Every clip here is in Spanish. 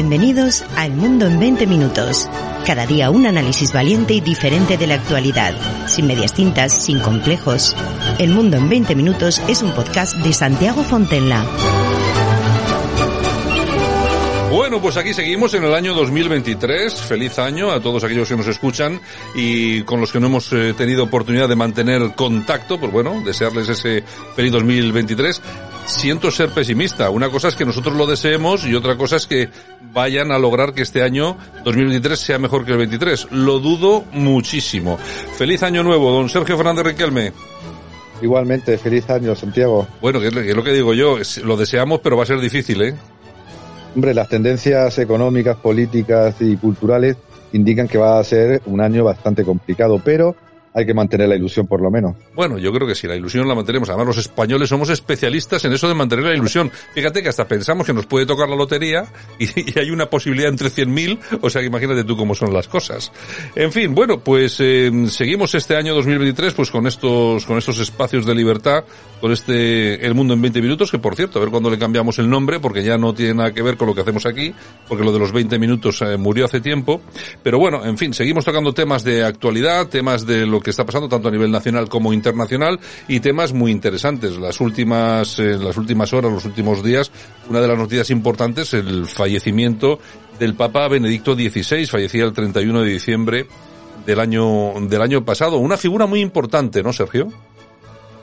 Bienvenidos a El Mundo en 20 Minutos. Cada día un análisis valiente y diferente de la actualidad, sin medias tintas, sin complejos. El Mundo en 20 Minutos es un podcast de Santiago Fontenla. Bueno, pues aquí seguimos en el año 2023. Feliz año a todos aquellos que nos escuchan y con los que no hemos eh, tenido oportunidad de mantener contacto, pues bueno, desearles ese feliz 2023 siento ser pesimista. Una cosa es que nosotros lo deseemos y otra cosa es que vayan a lograr que este año 2023 sea mejor que el 23. Lo dudo muchísimo. Feliz año nuevo, don Sergio Fernández Riquelme. Igualmente, feliz año, Santiago. Bueno, que es lo que digo yo, lo deseamos, pero va a ser difícil, ¿eh? Hombre, las tendencias económicas, políticas y culturales indican que va a ser un año bastante complicado, pero hay que mantener la ilusión por lo menos. Bueno, yo creo que sí, la ilusión la mantenemos. Además, los españoles somos especialistas en eso de mantener la ilusión. Fíjate que hasta pensamos que nos puede tocar la lotería y, hay una posibilidad entre 100.000, o sea, imagínate tú cómo son las cosas. En fin, bueno, pues eh, seguimos este año 2023 pues con estos con estos espacios de libertad, con este El Mundo en 20 Minutos, que por cierto, a ver cuándo le cambiamos el nombre, porque ya no tiene nada que ver con lo que hacemos aquí, porque lo de los 20 minutos eh, murió hace tiempo. Pero bueno, en fin, seguimos tocando temas de actualidad, temas de lo que está pasando tanto a nivel nacional como internacional y temas muy interesantes. Las últimas, eh, las últimas horas, los últimos días, una de las noticias importantes, el fallecimiento del Papa Benedicto XVI, fallecía el 31 de diciembre del año, del año pasado. Una figura muy importante, ¿no, Sergio?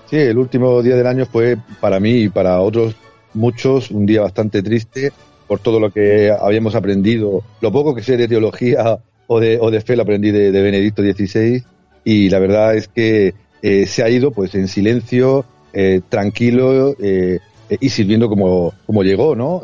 Sí, el último día del año fue para mí y para otros muchos un día bastante triste por todo lo que habíamos aprendido, lo poco que sé de teología o de, o de fe lo aprendí de, de Benedicto XVI y la verdad es que eh, se ha ido pues en silencio, eh, tranquilo eh, y sirviendo como, como llegó, ¿no?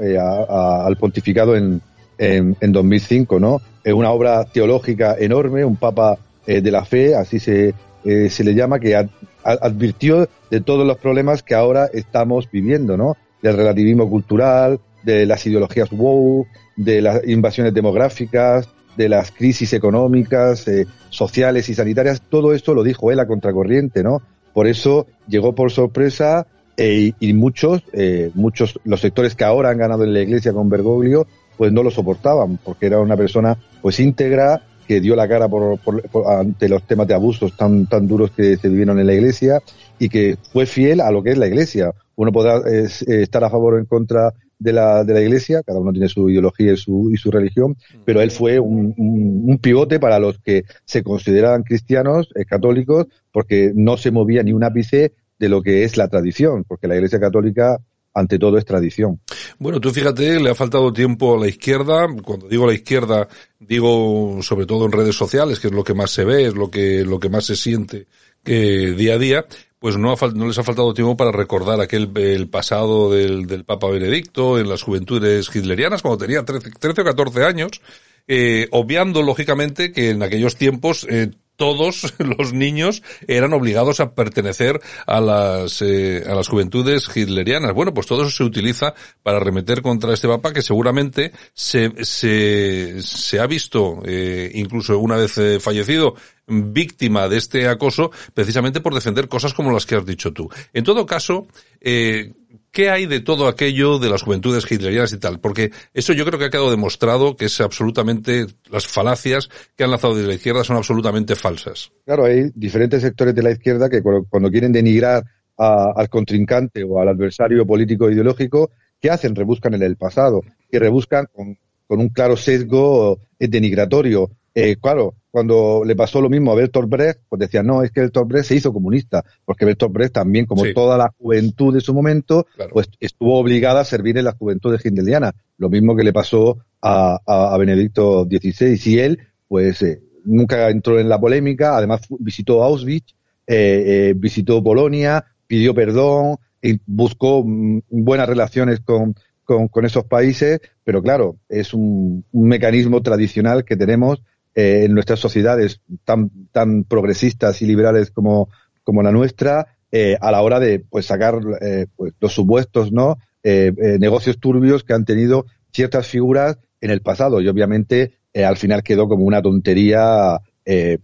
al pontificado en, en, en, 2005, ¿no? Es una obra teológica enorme, un papa de la fe, así se, se le llama, que advirtió de todos los problemas que ahora estamos viviendo, ¿no? Del relativismo cultural, de las ideologías wow, de las invasiones demográficas, de las crisis económicas, eh, sociales y sanitarias, todo esto lo dijo él a contracorriente, ¿no? Por eso llegó por sorpresa eh, y muchos, eh, muchos, los sectores que ahora han ganado en la iglesia con Bergoglio, pues no lo soportaban, porque era una persona pues íntegra, que dio la cara por, ante los temas de abusos tan, tan duros que se vivieron en la iglesia y que fue fiel a lo que es la iglesia. Uno podrá estar a favor o en contra de la, de la iglesia, cada uno tiene su ideología y su, y su religión, pero él fue un, un, pivote para los que se consideraban cristianos, eh, católicos, porque no se movía ni un ápice de lo que es la tradición, porque la iglesia católica ante todo es tradición. Bueno, tú fíjate, le ha faltado tiempo a la izquierda. Cuando digo la izquierda, digo sobre todo en redes sociales, que es lo que más se ve, es lo que, lo que más se siente que día a día pues no, no les ha faltado tiempo para recordar aquel el pasado del, del Papa Benedicto en las juventudes hitlerianas cuando tenía 13, 13 o 14 años, eh, obviando lógicamente que en aquellos tiempos eh, todos los niños eran obligados a pertenecer a las, eh, a las juventudes hitlerianas. Bueno, pues todo eso se utiliza para remeter contra este papa que seguramente se, se, se ha visto, eh, incluso una vez eh, fallecido, víctima de este acoso precisamente por defender cosas como las que has dicho tú. En todo caso, eh, ¿Qué hay de todo aquello de las juventudes hitlerianas y tal? Porque eso yo creo que ha quedado demostrado que es absolutamente, las falacias que han lanzado desde la izquierda son absolutamente falsas. Claro, hay diferentes sectores de la izquierda que cuando quieren denigrar al contrincante o al adversario político e ideológico, ¿qué hacen? Rebuscan en el pasado y rebuscan con, un claro sesgo denigratorio. Eh, claro, cuando le pasó lo mismo a Bertolt Brecht, pues decían, no, es que Bertolt Brecht se hizo comunista, porque Bertolt Brecht también, como toda la juventud de su momento, pues estuvo obligada a servir en la juventud de hindeliana. Lo mismo que le pasó a, a, Benedicto XVI. Y él, pues, eh, nunca entró en la polémica, además visitó Auschwitz, eh, eh, visitó Polonia, pidió perdón, y buscó mm, buenas relaciones con, con, con, esos países, pero claro, es un, un mecanismo tradicional que tenemos eh, en nuestras sociedades tan, tan progresistas y liberales como, como la nuestra, eh, a la hora de pues sacar eh, pues, los supuestos no eh, negocios turbios que han tenido ciertas figuras en el pasado y obviamente al final quedó como una tontería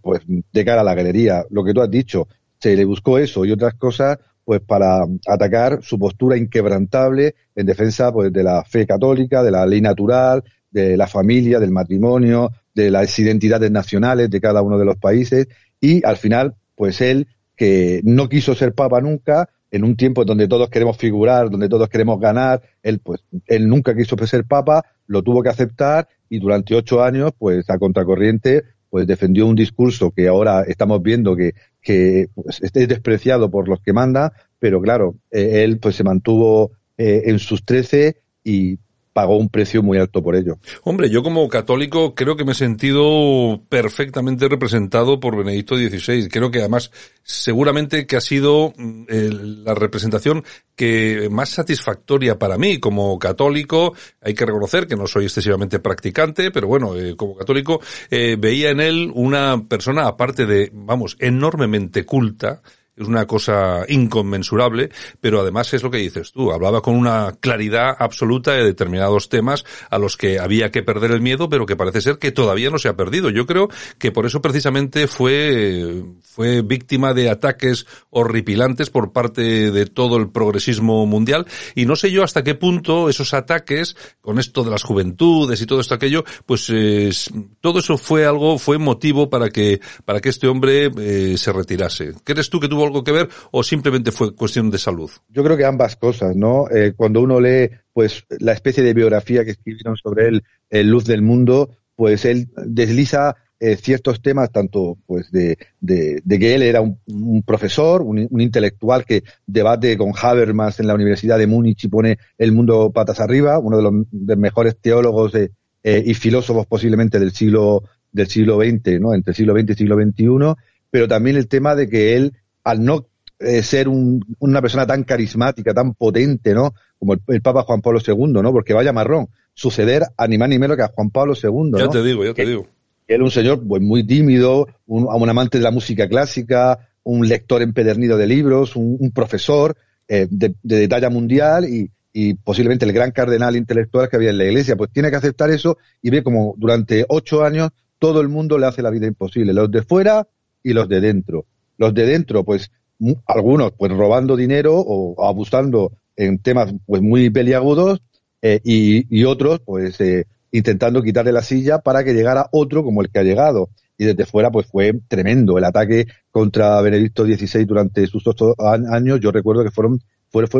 pues de cara a la galería. Lo que tú has dicho se le buscó eso y otras cosas pues para atacar su postura inquebrantable en defensa pues de la fe católica de la ley natural de la familia, del matrimonio, de las identidades nacionales de cada uno de los países y al final, pues él, que no quiso ser papa nunca, en un tiempo donde todos queremos figurar, donde todos queremos ganar, él pues él nunca quiso ser papa, lo tuvo que aceptar y durante ocho años, pues a contracorriente, pues defendió un discurso que ahora estamos viendo que, que pues, es despreciado por los que manda, pero claro, eh, él pues se mantuvo eh, en sus trece y pagó un precio muy alto por ello. Hombre, yo como católico creo que me he sentido perfectamente representado por Benedicto XVI. Creo que además seguramente que ha sido mm, la representación que más satisfactoria para mí como católico. Hay que reconocer que no soy excesivamente practicante, pero bueno, eh, como católico eh, veía en él una persona aparte de, vamos, enormemente culta, es una cosa inconmensurable, pero además es lo que dices tú, hablaba con una claridad absoluta de determinados temas a los que había que perder el miedo, pero que parece ser que todavía no se ha perdido. Yo creo que por eso precisamente fue, fue víctima de ataques horripilantes por parte de todo el progresismo mundial y no sé yo hasta qué punto esos ataques con esto de las juventudes y todo esto aquello, pues todo eso fue algo, fue motivo para que, para que este hombre eh, se retirase. ¿Crees tú que tuvo algo que ver o simplemente fue cuestión de salud? Yo creo que ambas cosas, ¿no? Eh, cuando uno lee, pues, la especie de biografía que escribieron sobre él, el Luz del Mundo, pues él desliza eh, ciertos temas, tanto pues de, de, que él era un, profesor, un, intelectual que debate con Habermas en la Universidad de Múnich y pone el mundo patas arriba, uno de los, mejores teólogos eh, y filósofos posiblemente del siglo del siglo XX, ¿no? Entre siglo XX y siglo XXI, pero también el tema de que él al no eh, ser una persona tan carismática, tan potente, ¿no? Como el, Papa Juan Pablo II, ¿no? Porque vaya marrón, suceder a ni más ni menos que a Juan Pablo II, ¿no? Ya te digo, ya te digo. Él un señor pues, muy tímido, un, un, amante de la música clásica, un lector empedernido de libros, un, profesor eh, de, de, talla mundial y, y posiblemente el gran cardenal intelectual que había en la iglesia, pues tiene que aceptar eso y ve como durante ocho años todo el mundo le hace la vida imposible, los de fuera y los de dentro. Los de dentro, pues algunos pues robando dinero o abusando en temas pues muy peliagudos eh, y, otros pues eh, intentando quitarle la silla para que llegara otro como el que ha llegado. Y desde fuera pues fue tremendo el ataque contra Benedicto XVI durante sus ocho años. Yo recuerdo que fueron,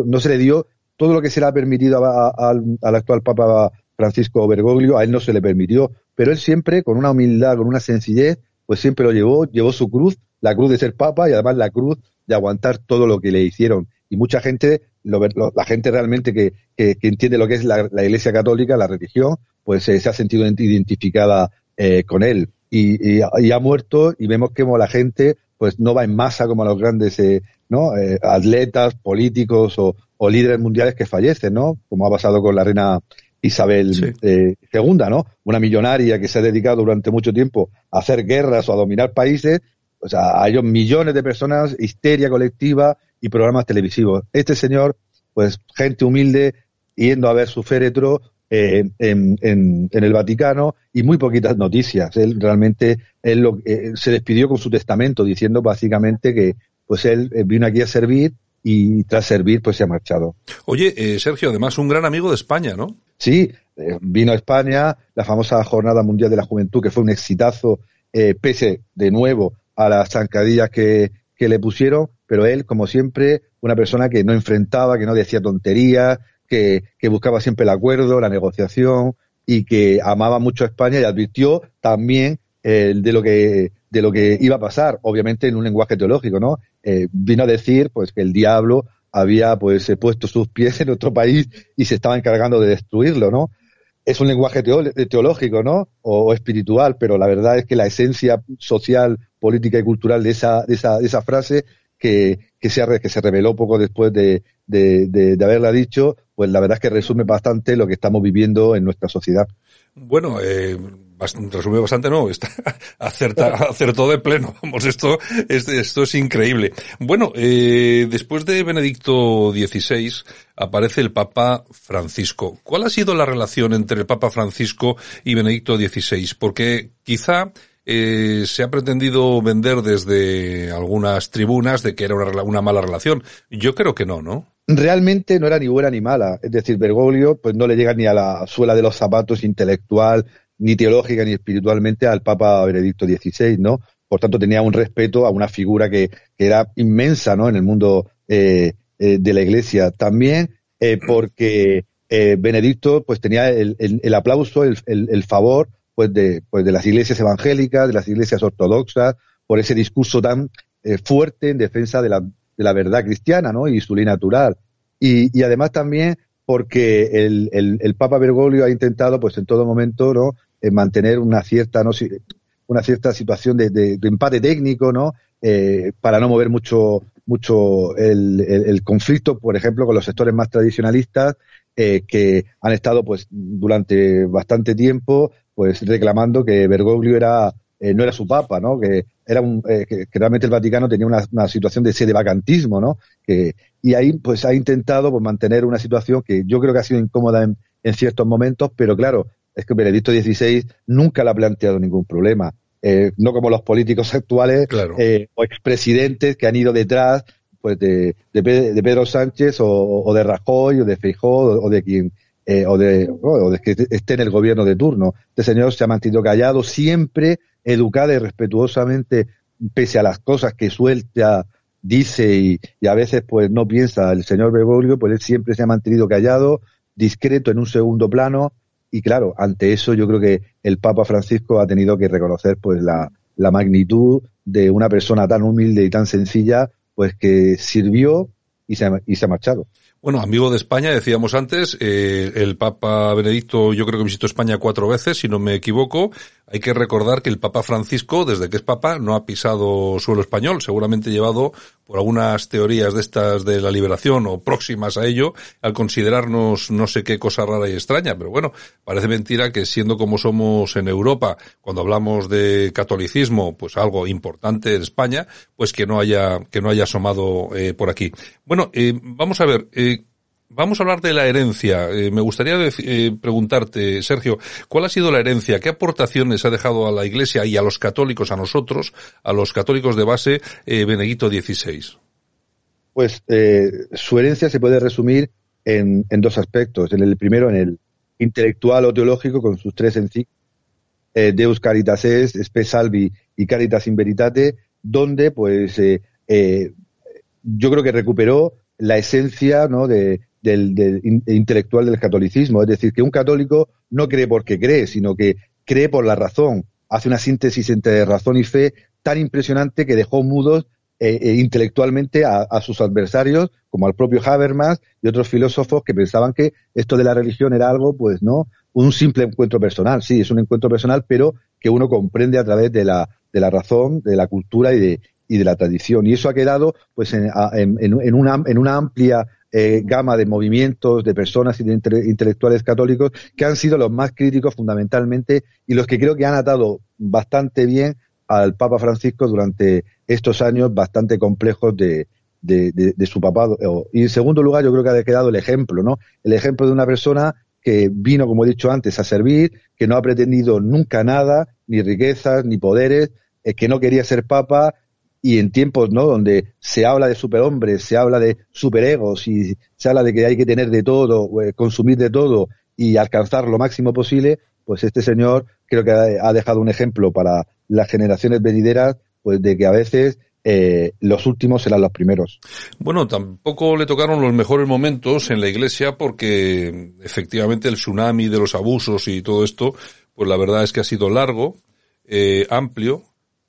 no se le dio todo lo que se le ha permitido al actual Papa Francisco Bergoglio, a él no se le permitió, pero él siempre con una humildad, con una sencillez, pues siempre lo llevó, llevó su cruz la cruz de ser papa y además la cruz de aguantar todo lo que le hicieron. Y mucha gente, la gente realmente que, que, entiende lo que es la, Iglesia Católica, la religión, pues eh, se ha sentido identificada eh, con él. Y, y, ha muerto y vemos que la gente pues no va en masa como los grandes eh, ¿no? atletas, políticos o, o, líderes mundiales que fallecen, ¿no? Como ha pasado con la reina Isabel II, ¿no? Una millonaria que se ha dedicado durante mucho tiempo a hacer guerras o a dominar países o sea, hay millones de personas, histeria colectiva y programas televisivos. Este señor, pues gente humilde, yendo a ver su féretro eh, en, en, el Vaticano y muy poquitas noticias. Él realmente él lo, eh, se despidió con su testamento diciendo básicamente que pues él eh, vino aquí a servir y tras servir pues se ha marchado. Oye, Sergio, además un gran amigo de España, ¿no? Sí, vino a España, la famosa Jornada Mundial de la Juventud, que fue un exitazo, pese de nuevo a las zancadillas que, que le pusieron, pero él, como siempre, una persona que no enfrentaba, que no decía tonterías, que, que buscaba siempre el acuerdo, la negociación y que amaba mucho a España y advirtió también eh, de lo que de lo que iba a pasar, obviamente en un lenguaje teológico, ¿no? Eh, vino a decir, pues, que el diablo había, pues, puesto sus pies en otro país y se estaba encargando de destruirlo, ¿no? Es un lenguaje teológico, ¿no? o, espiritual, pero la verdad es que la esencia social política y cultural de esa, de esa, de esa frase que, que, se, que se reveló poco después de, de, de, haberla dicho, pues la verdad es que resume bastante lo que estamos viviendo en nuestra sociedad. Bueno, eh, resume bastante, no, está acerta, acertó de pleno. Vamos, esto, esto es increíble. Bueno, eh, después de Benedicto XVI aparece el Papa Francisco. ¿Cuál ha sido la relación entre el Papa Francisco y Benedicto XVI? Porque quizá eh, se ha pretendido vender desde algunas tribunas de que era una, una mala relación. Yo creo que no, ¿no? realmente no era ni buena ni mala. Es decir, Bergoglio pues no le llega ni a la suela de los zapatos intelectual, ni teológica, ni espiritualmente al Papa Benedicto XVI, ¿no? Por tanto, tenía un respeto a una figura que, era inmensa, ¿no? En el mundo eh, eh, de la Iglesia. También porque Benedicto pues tenía el, el, aplauso, el, el, favor pues de, pues de las iglesias evangélicas, de las iglesias ortodoxas, por ese discurso tan fuerte en defensa de la, de la verdad cristiana, ¿no? Y su ley natural. Y, y además también porque el, el, Papa Bergoglio ha intentado, pues en todo momento, ¿no? mantener una cierta, no una cierta situación de, de, empate técnico, ¿no? Eh, para no mover mucho, mucho el, el, conflicto, por ejemplo, con los sectores más tradicionalistas, eh, que han estado, pues, durante bastante tiempo, pues, reclamando que Bergoglio era, eh, no era su papa, ¿no? Que era un, eh, que, realmente el Vaticano tenía una, una situación de sede vacantismo, ¿no? Que, y ahí, pues, ha intentado, pues, mantener una situación que yo creo que ha sido incómoda en, en ciertos momentos, pero claro, es que Benedicto XVI nunca le ha planteado ningún problema. Eh, no como los políticos actuales eh, o expresidentes que han ido detrás pues de, de, Pedro Sánchez o, de Rajoy o de Feijóo o de quien eh, o, de, o de que esté en el gobierno de turno. Este señor se ha mantenido callado, siempre educado y respetuosamente, pese a las cosas que suelta, dice y, a veces pues no piensa el señor Bergoglio, pues él siempre se ha mantenido callado, discreto en un segundo plano, y claro, ante eso yo creo que el Papa Francisco ha tenido que reconocer pues la, la magnitud de una persona tan humilde y tan sencilla, pues que sirvió y se, y se ha marchado. Bueno, amigo de España, decíamos antes, eh, el Papa Benedicto yo creo que visitó España cuatro veces, si no me equivoco. Hay que recordar que el Papa Francisco, desde que es Papa, no ha pisado suelo español, seguramente llevado por algunas teorías de estas de la liberación o próximas a ello, al considerarnos no sé qué cosa rara y extraña. Pero bueno, parece mentira que siendo como somos en Europa, cuando hablamos de catolicismo, pues algo importante en España, pues que no haya, que no haya asomado eh, por aquí. Bueno, eh, vamos a ver, Vamos a hablar de la herencia. Eh, me gustaría eh, preguntarte, Sergio, ¿cuál ha sido la herencia? ¿Qué aportaciones ha dejado a la Iglesia y a los católicos, a nosotros, a los católicos de base, eh, Benedicto XVI? Pues su herencia se puede resumir en, dos aspectos. En el primero, en el intelectual o teológico, con sus tres encíclicas, Deus Caritas Est, Spe Salvi y Caritas in Veritate, donde, pues, yo creo que recuperó la esencia ¿no? de, del, intelectual del catolicismo. Es decir, que un católico no cree porque cree, sino que cree por la razón. Hace una síntesis entre razón y fe tan impresionante que dejó mudos eh, eh, intelectualmente a, sus adversarios, como al propio Habermas y otros filósofos que pensaban que esto de la religión era algo, pues no, un simple encuentro personal. Sí, es un encuentro personal, pero que uno comprende a través de la, de la razón, de la cultura y de, y de la tradición. Y eso ha quedado, pues, en, en, una, en una amplia eh, gama de movimientos, de personas y de intelectuales católicos que han sido los más críticos fundamentalmente y los que creo que han atado bastante bien al Papa Francisco durante estos años bastante complejos de, de, su papado. Y en segundo lugar, yo creo que ha quedado el ejemplo, ¿no? El ejemplo de una persona que vino, como he dicho antes, a servir, que no ha pretendido nunca nada, ni riquezas, ni poderes, eh, que no quería ser papa y en tiempos ¿no? donde se habla de superhombres, se habla de superegos y se habla de que hay que tener de todo, eh, consumir de todo y alcanzar lo máximo posible, pues este señor creo que ha dejado un ejemplo para las generaciones venideras, pues de que a veces eh, los últimos serán los primeros. Bueno, tampoco le tocaron los mejores momentos en la iglesia porque efectivamente el tsunami de los abusos y todo esto, pues la verdad es que ha sido largo, eh, amplio,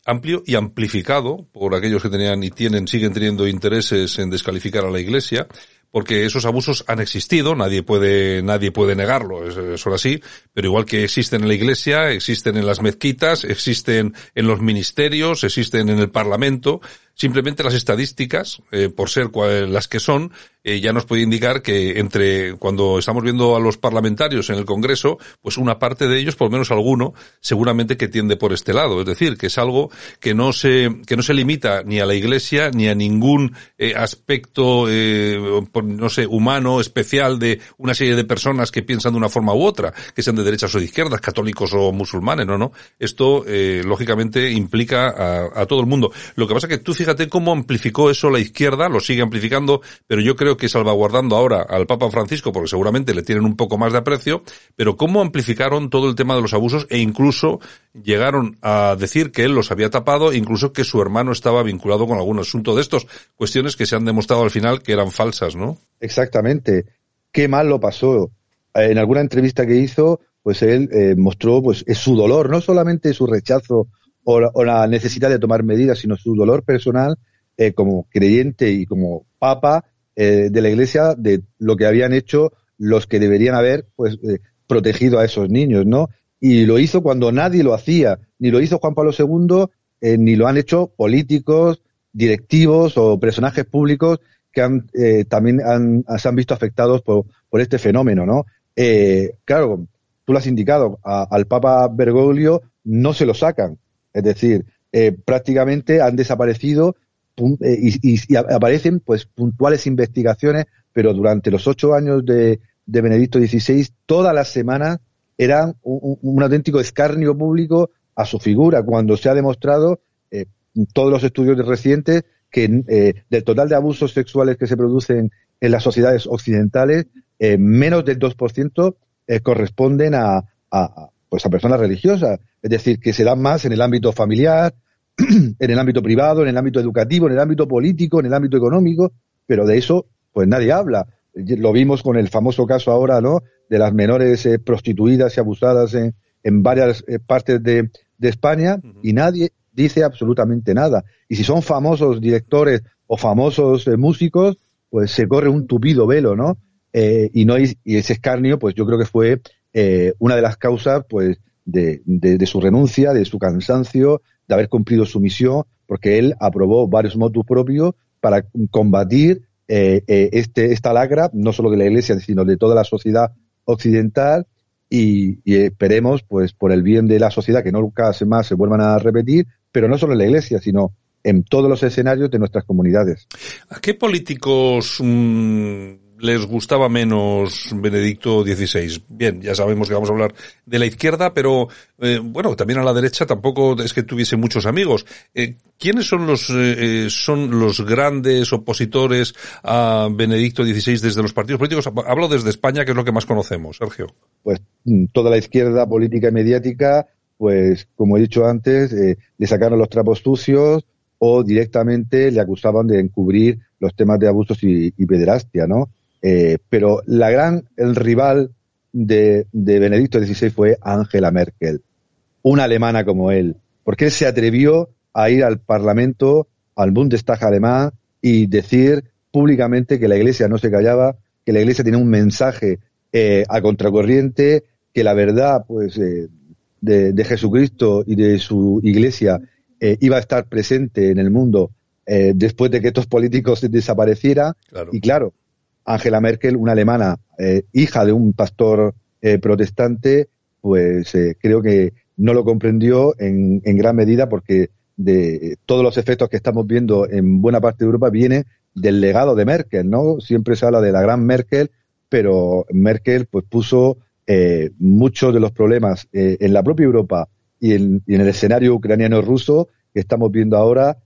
amplio y amplificado por aquellos que tenían y tienen, siguen teniendo intereses en descalificar a la Iglesia, porque esos abusos han existido, nadie puede, nadie puede negarlo, es, así, pero igual que existen en la iglesia, existen en las mezquitas, existen en los ministerios, existen en el parlamento, simplemente las estadísticas, eh, por ser las que son, eh, ya nos puede indicar que entre cuando estamos viendo a los parlamentarios en el Congreso, pues una parte de ellos, por lo menos alguno, seguramente que tiende por este lado. Es decir, que es algo que no se, que no se limita ni a la Iglesia ni a ningún eh, aspecto, no sé, humano, especial de una serie de personas que piensan de una forma u otra, que sean de derechas o de izquierdas, católicos o musulmanes, no, no. Esto, lógicamente, implica a, todo el mundo. Lo que pasa que tú fíjate fíjate cómo amplificó eso la izquierda, lo sigue amplificando, pero yo creo que salvaguardando ahora al Papa Francisco, porque seguramente le tienen un poco más de aprecio, pero cómo amplificaron todo el tema de los abusos e incluso llegaron a decir que él los había tapado, incluso que su hermano estaba vinculado con algún asunto de estos, cuestiones que se han demostrado al final que eran falsas, ¿no? Exactamente. Qué mal lo pasó. En alguna entrevista que hizo, pues él eh, mostró pues su dolor, no solamente su rechazo o la, necesidad de tomar medidas, sino su dolor personal eh, como creyente y como papa eh, de la Iglesia de lo que habían hecho los que deberían haber pues protegido a esos niños, ¿no? Y lo hizo cuando nadie lo hacía, ni lo hizo Juan Pablo II, ni lo han hecho políticos, directivos o personajes públicos que han, también han, se han visto afectados por, por este fenómeno, ¿no? claro, tú lo has indicado, al Papa Bergoglio no se lo sacan. Es decir, eh, prácticamente han desaparecido eh, y, aparecen pues puntuales investigaciones, pero durante los ocho años de, Benedicto XVI, todas las semanas eran un, auténtico escarnio público a su figura, cuando se ha demostrado eh, todos los estudios recientes que del total de abusos sexuales que se producen en las sociedades occidentales, menos del 2% eh, corresponden a, pues a personas religiosas. Es decir, que se dan más en el ámbito familiar, en el ámbito privado, en el ámbito educativo, en el ámbito político, en el ámbito económico, pero de eso pues nadie habla. Lo vimos con el famoso caso ahora, ¿no? De las menores eh, prostituidas y abusadas en, en varias eh, partes de, de España y nadie dice absolutamente nada. Y si son famosos directores o famosos músicos, pues se corre un tupido velo, ¿no? Eh, y no y ese escarnio pues yo creo que fue eh, una de las causas pues de, de, su renuncia de su cansancio de haber cumplido su misión porque él aprobó varios motus propios para combatir eh, este esta lacra no solo de la iglesia sino de toda la sociedad occidental y, y, esperemos pues por el bien de la sociedad que nunca más se vuelvan a repetir pero no solo en la iglesia sino en todos los escenarios de nuestras comunidades. ¿A qué políticos mm, les gustaba menos Benedicto XVI. Bien, ya sabemos que vamos a hablar de la izquierda, pero eh, bueno, también a la derecha tampoco es que tuviese muchos amigos. Eh, ¿Quiénes son los eh, son los grandes opositores a Benedicto XVI desde los partidos políticos? Hablo desde España, que es lo que más conocemos, Sergio. Pues mm, toda la izquierda política y mediática, pues como he dicho antes, le sacaron los trapos sucios o directamente le acusaban de encubrir los temas de abusos y, y pederastia, ¿no? Eh, pero la gran, el rival de, de Benedicto XVI fue Angela Merkel, una alemana como él, porque él se atrevió a ir al Parlamento, al Bundestag alemán y decir públicamente que la Iglesia no se callaba, que la Iglesia tenía un mensaje eh, a contracorriente, que la verdad, pues, eh, de, de, Jesucristo y de su Iglesia eh, iba a estar presente en el mundo después de que estos políticos desaparecieran. Y claro, Angela Merkel, una alemana, eh, hija de un pastor eh, protestante, pues eh, creo que no lo comprendió en, gran medida porque de todos los efectos que estamos viendo en buena parte de Europa viene del legado de Merkel, ¿no? Siempre se habla de la gran Merkel, pero Merkel pues puso muchos de los problemas en la propia Europa y en, y en el escenario ucraniano-ruso que estamos viendo ahora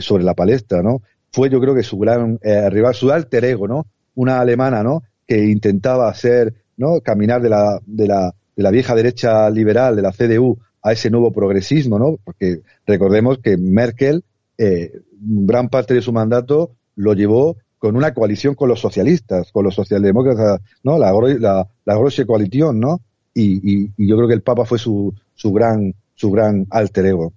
sobre la palestra, ¿no? Fue yo creo que su gran rival, su alter ego, ¿no? Una alemana, ¿no? Que intentaba hacer, ¿no? Caminar de la, de la, de la vieja derecha liberal, de la CDU, a ese nuevo progresismo, ¿no? Porque recordemos que Merkel, eh, gran parte de su mandato lo llevó con una coalición con los socialistas, con los socialdemócratas, ¿no? La, la, la Grosse Coalition, ¿no? Y, y, y, yo creo que el Papa fue su, su gran, su gran alter ego.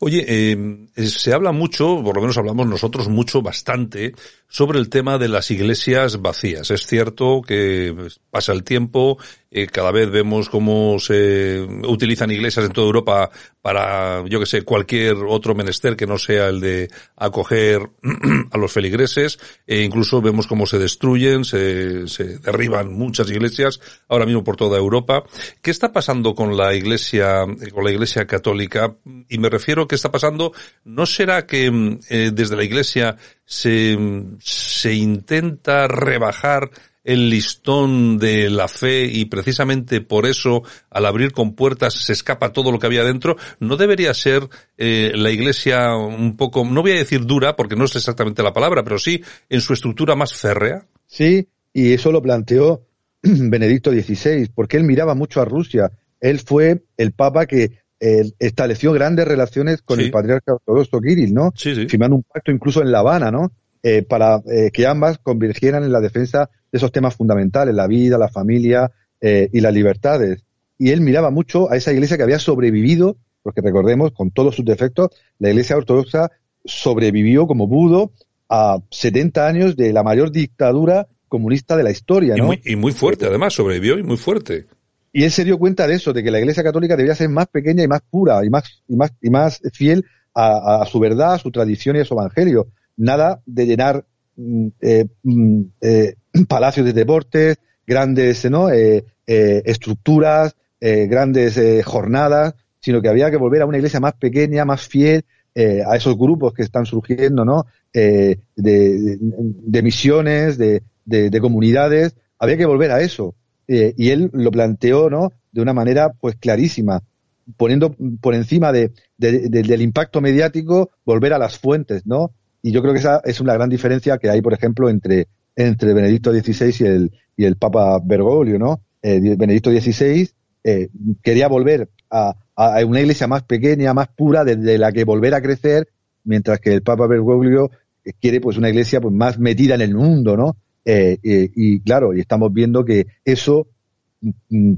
Oye, eh, se habla mucho, por lo menos hablamos nosotros mucho, bastante, sobre el tema de las iglesias vacías. Es cierto que pasa el tiempo, eh, cada vez vemos cómo se utilizan iglesias en toda Europa para, yo que sé, cualquier otro menester que no sea el de acoger a los feligreses, e incluso vemos cómo se destruyen, se, se derriban muchas iglesias, ahora mismo por toda Europa. ¿Qué está pasando con la iglesia, con la iglesia católica? Y me refiero, ¿qué está pasando? ¿No será que mm, eh, desde la iglesia se, se intenta rebajar el listón de la fe y precisamente por eso al abrir con puertas se escapa todo lo que había dentro, ¿no debería ser eh, la iglesia un poco, no voy a decir dura porque no es exactamente la palabra, pero sí en su estructura más férrea? Sí, y eso lo planteó Benedicto XVI, porque él miraba mucho a Rusia. Él fue el papa que eh, estableció grandes relaciones con el patriarca ortodoxo Kirill, ¿no? Firmando un pacto incluso en La Habana, ¿no? Eh, para eh, que ambas convergieran en la defensa de esos temas fundamentales, la vida, la familia y las libertades. Y él miraba mucho a esa iglesia que había sobrevivido, porque recordemos, con todos sus defectos, la iglesia ortodoxa sobrevivió como pudo a 70 años de la mayor dictadura comunista de la historia, ¿no? Y muy, fuerte, además, sobrevivió y muy fuerte. Y él se dio cuenta de eso, de que la Iglesia Católica debía ser más pequeña y más pura y más, y más, y más fiel a, su verdad, a su tradición y a su evangelio. Nada de llenar mm, eh, mm, eh, palacios de deportes, grandes. Eh, estructuras, grandes jornadas, sino que había que volver a una iglesia más pequeña, más fiel, a esos grupos que están surgiendo, ¿no? de, misiones, de, de, comunidades, había que volver a eso. Y él lo planteó, ¿no? De una manera, pues, clarísima, poniendo por encima de, del impacto mediático, volver a las fuentes, ¿no? Y yo creo que esa es una gran diferencia que hay, por ejemplo, entre, entre Benedicto XVI y el, y el Papa Bergoglio, ¿no? Eh, Benedicto XVI eh, quería volver a, a, una iglesia más pequeña, más pura, desde la que volver a crecer, mientras que el Papa Bergoglio quiere pues una iglesia pues más metida en el mundo, ¿no? Eh, eh, y claro, y estamos viendo que eso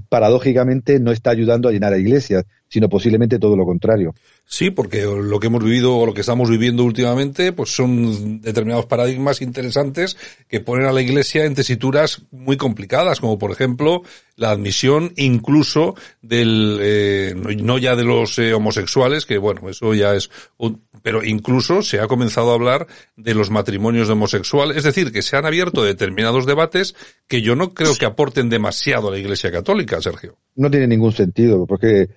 paradójicamente no está ayudando a llenar a iglesias, sino posiblemente todo lo contrario. Sí, porque lo que hemos vivido o lo que estamos viviendo últimamente, pues son determinados paradigmas interesantes que ponen a la Iglesia en tesituras muy complicadas, como por ejemplo la admisión incluso del, eh, no ya de los eh, homosexuales, que bueno, eso ya es, un, pero incluso se ha comenzado a hablar de los matrimonios de homosexuales, es decir, que se han abierto determinados debates que yo no creo que aporten demasiado a la Iglesia Católica, Sergio. No tiene ningún sentido, porque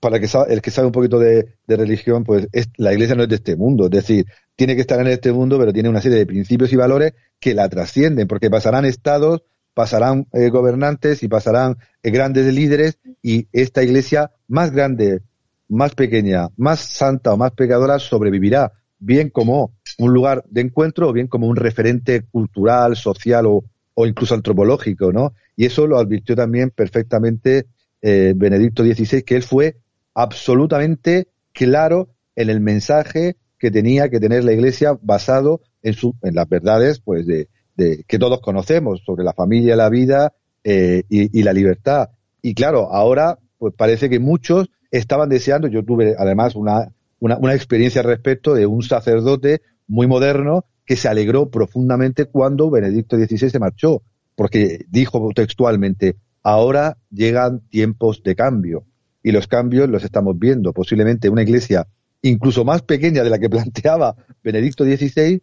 para el que el que sabe un poquito de, religión, pues la iglesia no es de este mundo, es decir, tiene que estar en este mundo, pero tiene una serie de principios y valores que la trascienden, porque pasarán estados, pasarán eh, gobernantes y pasarán eh, grandes líderes y esta iglesia más grande, más pequeña, más santa o más pecadora sobrevivirá, bien como un lugar de encuentro o bien como un referente cultural, social o, o incluso antropológico, ¿no? Y eso lo advirtió también perfectamente eh, Benedicto XVI, que él fue absolutamente claro en el mensaje que tenía que tener la Iglesia basado en, su, en las verdades pues de, que todos conocemos sobre la familia, la vida eh, y, la libertad. Y claro, ahora pues parece que muchos estaban deseando, yo tuve además una, una, una experiencia respecto de un sacerdote muy moderno que se alegró profundamente cuando Benedicto XVI se marchó, porque dijo textualmente, Ahora llegan tiempos de cambio y los cambios los estamos viendo. Posiblemente una iglesia incluso más pequeña de la que planteaba Benedicto XVI,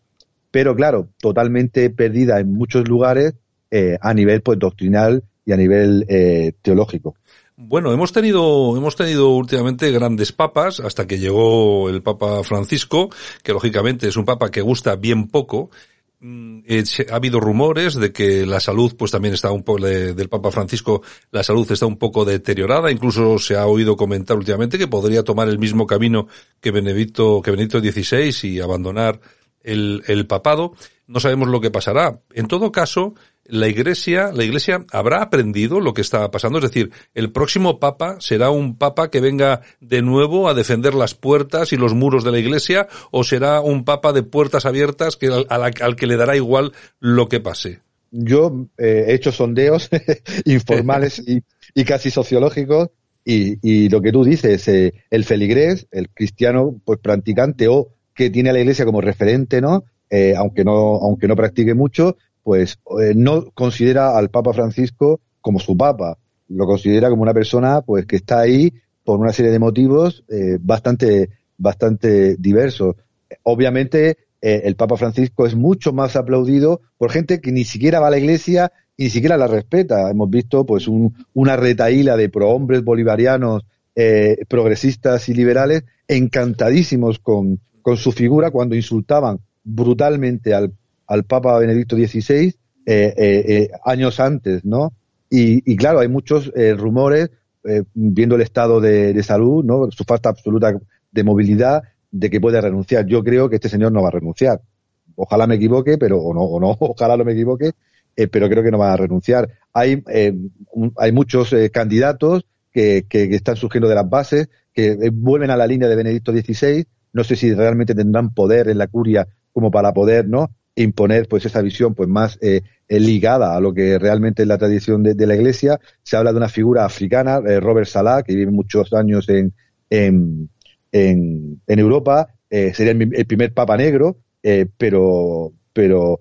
pero claro, totalmente perdida en muchos lugares eh, a nivel pues doctrinal y a nivel eh, teológico. Bueno, hemos tenido, hemos tenido últimamente grandes papas, hasta que llegó el Papa Francisco, que lógicamente es un papa que gusta bien poco, Mm, eh, ha habido rumores de que la salud, pues también está un poco, del Papa Francisco, la salud está un poco deteriorada, incluso se ha oído comentar últimamente que podría tomar el mismo camino que Benedicto, que Benedicto XVI y abandonar el, el papado. No sabemos lo que pasará. En todo caso, la iglesia, la iglesia habrá aprendido lo que está pasando. Es decir, el próximo papa será un papa que venga de nuevo a defender las puertas y los muros de la iglesia o será un papa de puertas abiertas que al, que le dará igual lo que pase. Yo eh, he hecho sondeos informales y, casi sociológicos y, lo que tú dices, eh, el feligrés, el cristiano pues practicante o que tiene a la iglesia como referente, ¿no? Eh, aunque no aunque no practique mucho, pues eh, no considera al Papa Francisco como su Papa, lo considera como una persona pues que está ahí por una serie de motivos eh, bastante, bastante diversos. Obviamente eh, el Papa Francisco es mucho más aplaudido por gente que ni siquiera va a la iglesia y ni siquiera la respeta. Hemos visto pues un, una retaíla de prohombres bolivarianos, progresistas y liberales encantadísimos con, con su figura cuando insultaban brutalmente al al Papa Benedicto XVI años antes, ¿no? Y, claro, hay muchos rumores, viendo el estado de, salud, ¿no? Su falta absoluta de movilidad, de que puede renunciar. Yo creo que este señor no va a renunciar. Ojalá me equivoque, pero o no, o no, ojalá no me equivoque, eh, pero creo que no va a renunciar. Hay, eh, muchos eh, candidatos que, que, están surgiendo de las bases, que vuelven a la línea de Benedicto XVI. No sé si realmente tendrán poder en la curia como para poder, ¿no? Imponer pues esa visión pues más ligada a lo que realmente es la tradición de, la Iglesia. Se habla de una figura africana, Robert Salah, que vive muchos años en, en, en, Europa, sería el, primer papa negro, pero, pero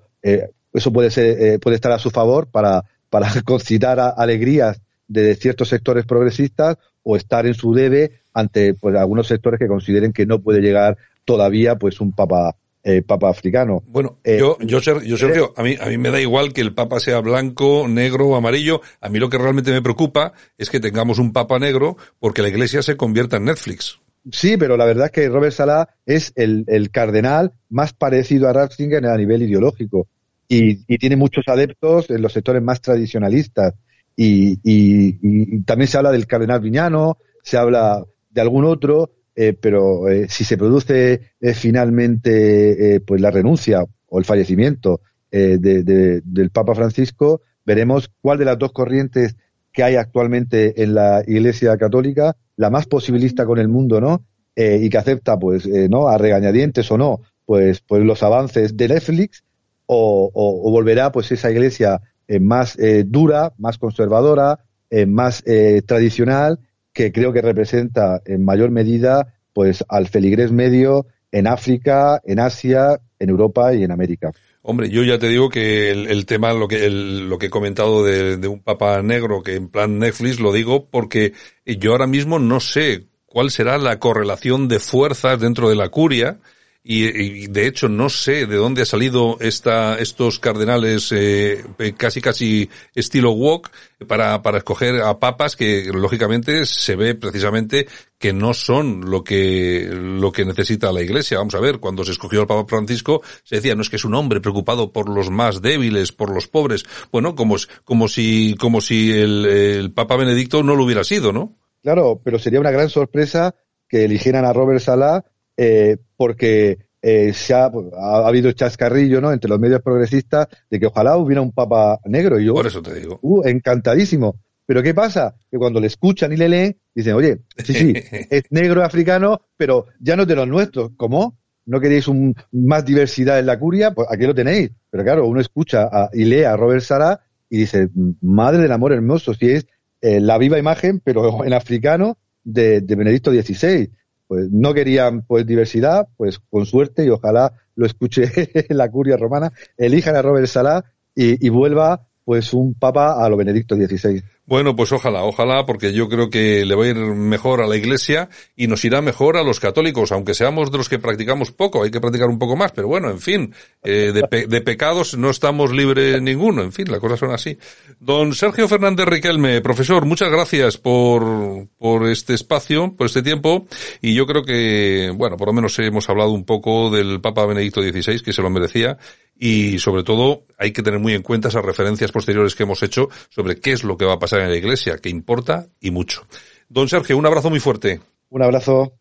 eso puede ser, eh, puede estar a su favor para, para concitar alegrías de ciertos sectores progresistas o estar en su debe ante pues, algunos sectores que consideren que no puede llegar todavía pues un papa eh, papa africano. Bueno, eh, yo, yo, yo Sergio, a mí, a mí me da igual que el papa sea blanco, negro o amarillo. A mí lo que realmente me preocupa es que tengamos un papa negro porque la iglesia se convierta en Netflix. Sí, pero la verdad es que Robert Salah es el, el cardenal más parecido a Ratzinger a nivel ideológico y, tiene muchos adeptos en los sectores más tradicionalistas. Y, y, también se habla del cardenal Viñano, se habla de algún otro, eh, pero eh, si se produce eh, finalmente pues la renuncia o el fallecimiento de, del Papa Francisco, veremos cuál de las dos corrientes que hay actualmente en la Iglesia Católica, la más posibilista con el mundo, ¿no? y que acepta, pues, ¿no? A regañadientes o no, pues, pues los avances de Netflix o, volverá pues esa iglesia más dura, más conservadora, más tradicional, que creo que representa en mayor medida pues al feligrés medio en África, en Asia, en Europa y en América. Hombre, yo ya te digo que el, tema, lo que, lo que he comentado de, de, un papa negro, que en plan Netflix, lo digo porque yo ahora mismo no sé cuál será la correlación de fuerzas dentro de la curia, y, de hecho no sé de dónde ha salido esta, estos cardenales eh, casi casi estilo walk para, para escoger a papas que lógicamente se ve precisamente que no son lo que, lo que necesita la iglesia. Vamos a ver, cuando se escogió al Papa Francisco se decía, no es que es un hombre preocupado por los más débiles, por los pobres. Bueno, como, como si, como si el, el Papa Benedicto no lo hubiera sido, ¿no? Claro, pero sería una gran sorpresa que eligieran a Robert Salah eh, porque eh, se ha, ha, habido chascarrillo ¿no? entre los medios progresistas de que ojalá hubiera un papa negro. Y yo, Por eso te digo. Uh, encantadísimo. Pero ¿qué pasa? Que cuando le escuchan y le leen, dicen, oye, sí, sí, es negro africano, pero ya no es de los nuestros. ¿Cómo? ¿No queréis un, más diversidad en la curia? Pues aquí lo tenéis. Pero claro, uno escucha y lee a Robert Sara y dice, madre del amor hermoso, si es eh, la viva imagen, pero en africano, de, de Benedicto XVI pues no querían pues diversidad, pues con suerte y ojalá lo escuche la curia romana, elijan a Robert Salah y, y vuelva pues un papa a lo Benedicto XVI. Bueno, pues ojalá, ojalá, porque yo creo que le va a ir mejor a la Iglesia y nos irá mejor a los católicos, aunque seamos de los que practicamos poco, hay que practicar un poco más, pero bueno, en fin, eh, de, pecados no estamos libres ninguno, en fin, las cosas son así. Don Sergio Fernández Riquelme, profesor, muchas gracias por, por este espacio, por este tiempo, y yo creo que, bueno, por lo menos hemos hablado un poco del Papa Benedicto XVI, que se lo merecía, y sobre todo hay que tener muy en cuenta esas referencias posteriores que hemos hecho sobre qué es lo que va a pasar en la iglesia, que importa y mucho. Don Sergio, un abrazo muy fuerte. Un abrazo.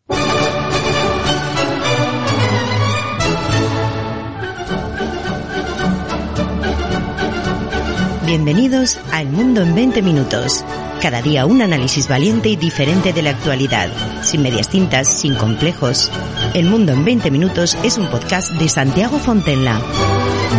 Bienvenidos a El Mundo en 20 Minutos. Cada día un análisis valiente y diferente de la actualidad, sin medias tintas, sin complejos. El Mundo en 20 Minutos es un podcast de Santiago Fontenla.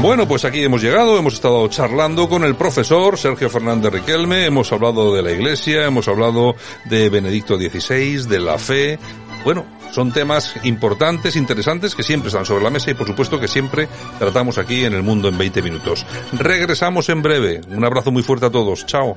Bueno, pues aquí hemos llegado, hemos estado charlando con el profesor Sergio Fernández Riquelme, hemos hablado de la Iglesia, hemos hablado de Benedicto XVI, de la fe. Bueno, son temas importantes, interesantes, que siempre están sobre la mesa y por supuesto que siempre tratamos aquí en el mundo en 20 minutos. Regresamos en breve. Un abrazo muy fuerte a todos. Chao.